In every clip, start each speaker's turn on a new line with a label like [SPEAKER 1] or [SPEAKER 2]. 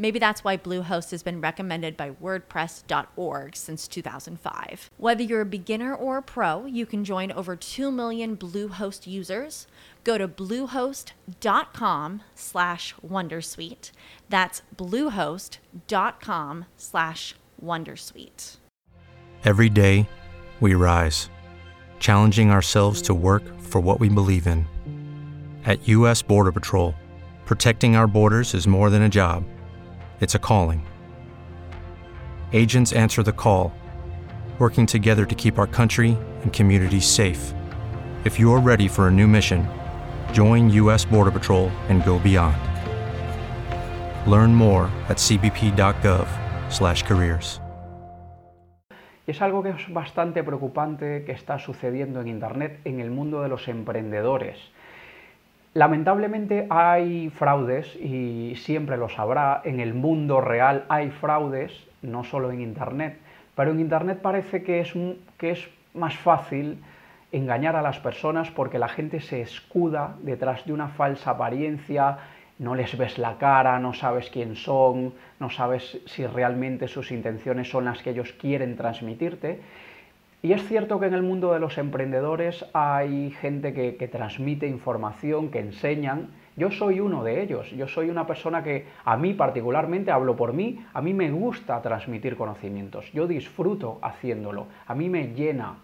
[SPEAKER 1] Maybe that's why Bluehost has been recommended by WordPress.org since 2005. Whether you're a beginner or a pro, you can join over 2 million Bluehost users. Go to bluehost.com slash Wondersuite. That's bluehost.com slash Wondersuite.
[SPEAKER 2] Every day, we rise, challenging ourselves to work for what we believe in. At U.S. Border Patrol, protecting our borders is more than a job, it's a calling. Agents answer the call, working together to keep our country and communities safe. If you're ready for a new mission, join U.S. Border Patrol and go beyond. Learn more at cbp.gov/careers.
[SPEAKER 3] Es algo que es bastante preocupante que está sucediendo en Internet en el mundo de los emprendedores. Lamentablemente hay fraudes y siempre lo sabrá. En el mundo real hay fraudes, no solo en Internet, pero en Internet parece que es, que es más fácil engañar a las personas porque la gente se escuda detrás de una falsa apariencia, no les ves la cara, no sabes quién son, no sabes si realmente sus intenciones son las que ellos quieren transmitirte y es cierto que en el mundo de los emprendedores hay gente que, transmite información, que enseñan. Yo soy uno de ellos. Yo soy una persona que a mí particularmente, hablo por mí, a mí me gusta transmitir conocimientos. Yo disfruto haciéndolo. A mí me llena.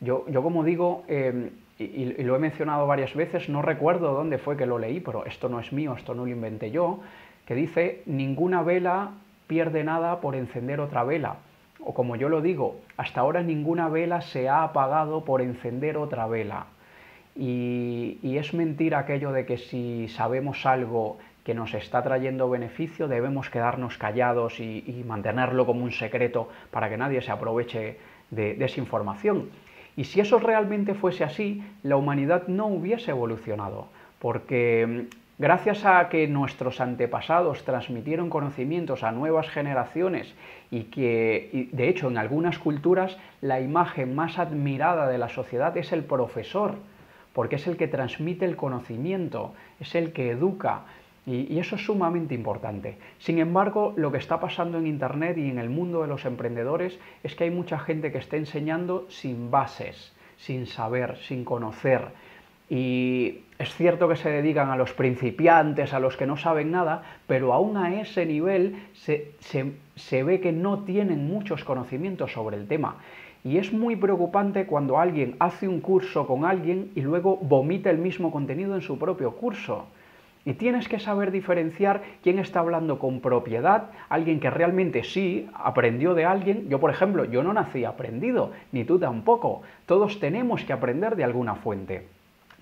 [SPEAKER 3] Yo, yo como digo, em, y, y, lo he mencionado varias veces, no recuerdo dónde fue que lo leí, pero esto no es mío, esto no lo inventé yo, que dice, ninguna vela pierde nada por encender otra vela o como yo lo digo, hasta ahora ninguna vela se ha apagado por encender otra vela. Y, es mentira aquello de que si sabemos algo que nos está trayendo beneficio, debemos quedarnos callados y, mantenerlo como un secreto para que nadie se aproveche de, de esa información. Y si eso realmente fuese así, la humanidad no hubiese evolucionado, porque Gracias a que nuestros antepasados transmitieron conocimientos a nuevas generaciones y que, de hecho, en algunas culturas la imagen más admirada de la sociedad es el profesor, porque es el que transmite el conocimiento, es el que educa, y, eso es sumamente importante. Sin embargo, lo que está pasando en Internet y en el mundo de los emprendedores es que hay mucha gente que está enseñando sin bases, sin saber, sin conocer, y es cierto que se dedican a los principiantes, a los que no saben nada, pero aún a ese nivel se, ve que no tienen muchos conocimientos sobre el tema. Y es muy preocupante cuando alguien hace un curso con alguien y luego vomita el mismo contenido en su propio curso. Y tienes que saber diferenciar quién está hablando con propiedad, alguien que realmente sí aprendió de alguien. Yo, por ejemplo, yo no nací aprendido, ni tú tampoco. Todos tenemos que aprender de alguna fuente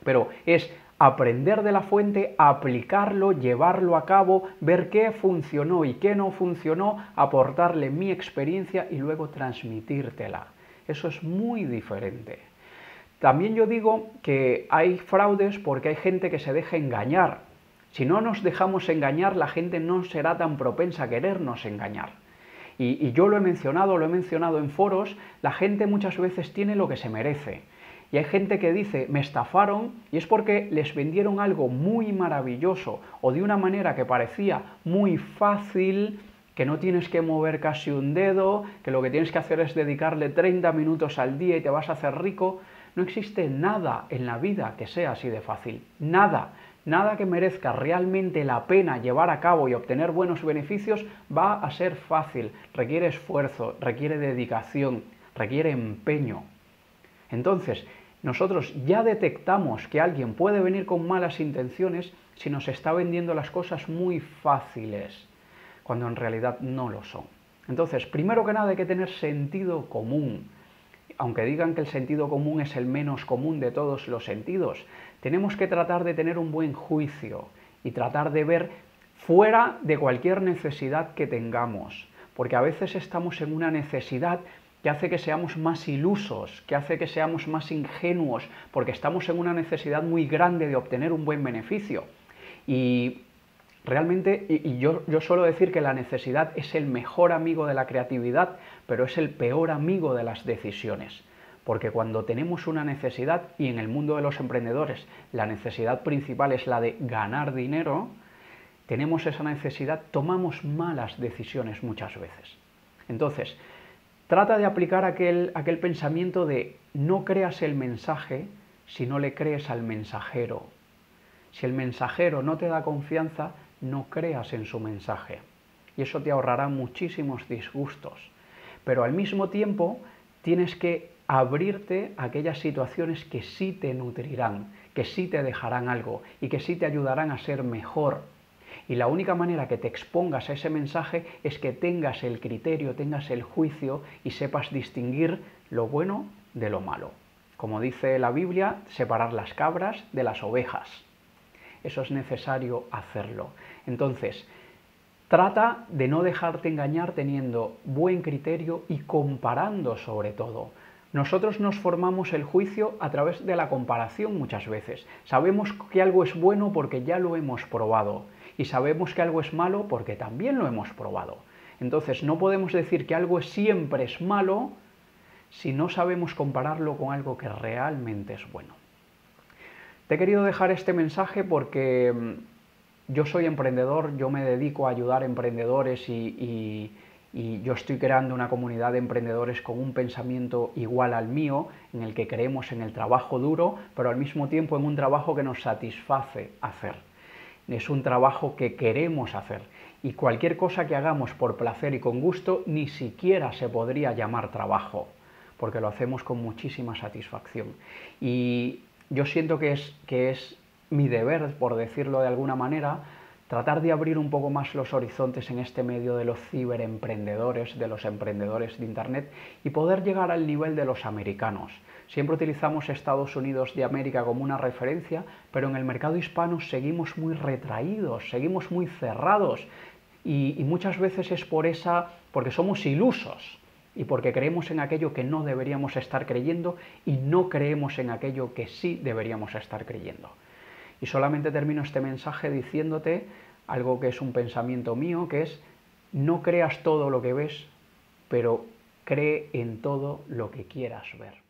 [SPEAKER 3] pero es aprender de la fuente, aplicarlo, llevarlo a cabo, ver qué funcionó y qué no funcionó, aportarle mi experiencia y luego transmitírtela. Eso es muy diferente. También yo digo que hay fraudes porque hay gente que se deja engañar. Si no nos dejamos engañar, la gente no será tan propensa a querernos engañar. Y, y yo lo he mencionado, lo he mencionado en foros, la gente muchas veces tiene lo que se merece. Y hay gente que dice, me estafaron y es porque les vendieron algo muy maravilloso o de una manera que parecía muy fácil, que no tienes que mover casi un dedo, que lo que tienes que hacer es dedicarle 30 minutos al día y te vas a hacer rico. No existe nada en la vida que sea así de fácil. Nada. Nada que merezca realmente la pena llevar a cabo y obtener buenos beneficios va a ser fácil. Requiere esfuerzo, requiere dedicación, requiere empeño. Entonces, nosotros ya detectamos que alguien puede venir con malas intenciones si nos está vendiendo las cosas muy fáciles, cuando en realidad no lo son. Entonces, primero que nada hay que tener sentido común. Aunque digan que el sentido común es el menos común de todos los sentidos, tenemos que tratar de tener un buen juicio y tratar de ver fuera de cualquier necesidad que tengamos, porque a veces estamos en una necesidad que hace que seamos más ilusos, que hace que seamos más ingenuos, porque estamos en una necesidad muy grande de obtener un buen beneficio. Y realmente, y, yo, yo suelo decir que la necesidad es el mejor amigo de la creatividad, pero es el peor amigo de las decisiones. Porque cuando tenemos una necesidad, y en el mundo de los emprendedores la necesidad principal es la de ganar dinero, tenemos esa necesidad, tomamos malas decisiones muchas veces. Entonces, Trata de aplicar aquel, aquel pensamiento de no creas el mensaje si no le crees al mensajero. Si el mensajero no te da confianza, no creas en su mensaje. Y eso te ahorrará muchísimos disgustos. Pero al mismo tiempo tienes que abrirte a aquellas situaciones que sí te nutrirán, que sí te dejarán algo y que sí te ayudarán a ser mejor y la única manera que te expongas a ese mensaje es que tengas el criterio, tengas el juicio y sepas distinguir lo bueno de lo malo. Como dice la Biblia, separar las cabras de las ovejas. Eso es necesario hacerlo. Entonces, trata de no dejarte engañar teniendo buen criterio y comparando sobre todo. Nosotros nos formamos el juicio a través de la comparación muchas veces. Sabemos que algo es bueno porque ya lo hemos probado y sabemos que algo es malo porque también lo hemos probado. Entonces no podemos decir que algo siempre es malo si no sabemos compararlo con algo que realmente es bueno. Te he querido dejar este mensaje porque mm, yo soy emprendedor, yo me dedico a ayudar a emprendedores y, y yo estoy creando una comunidad de emprendedores con un pensamiento igual al mío, en el que creemos en el trabajo duro, pero al mismo tiempo en un trabajo que nos satisface hacer es un trabajo que queremos hacer. Y cualquier cosa que hagamos por placer y con gusto ni siquiera se podría llamar trabajo, porque lo hacemos con muchísima satisfacción. Y yo siento que es, que es mi deber, por decirlo de alguna manera, tratar de abrir un poco más los horizontes en este medio de los ciberemprendedores, de los emprendedores de Internet y poder llegar al nivel de los americanos. Siempre utilizamos Estados Unidos de América como una referencia, pero en el mercado hispano seguimos muy retraídos, seguimos muy cerrados y, muchas veces es por esa, porque somos ilusos y porque creemos en aquello que no deberíamos estar creyendo y no creemos en aquello que sí deberíamos estar creyendo. Y solamente termino este mensaje diciéndote algo que es un pensamiento mío, que es no creas todo lo que ves, pero cree en todo lo que quieras ver.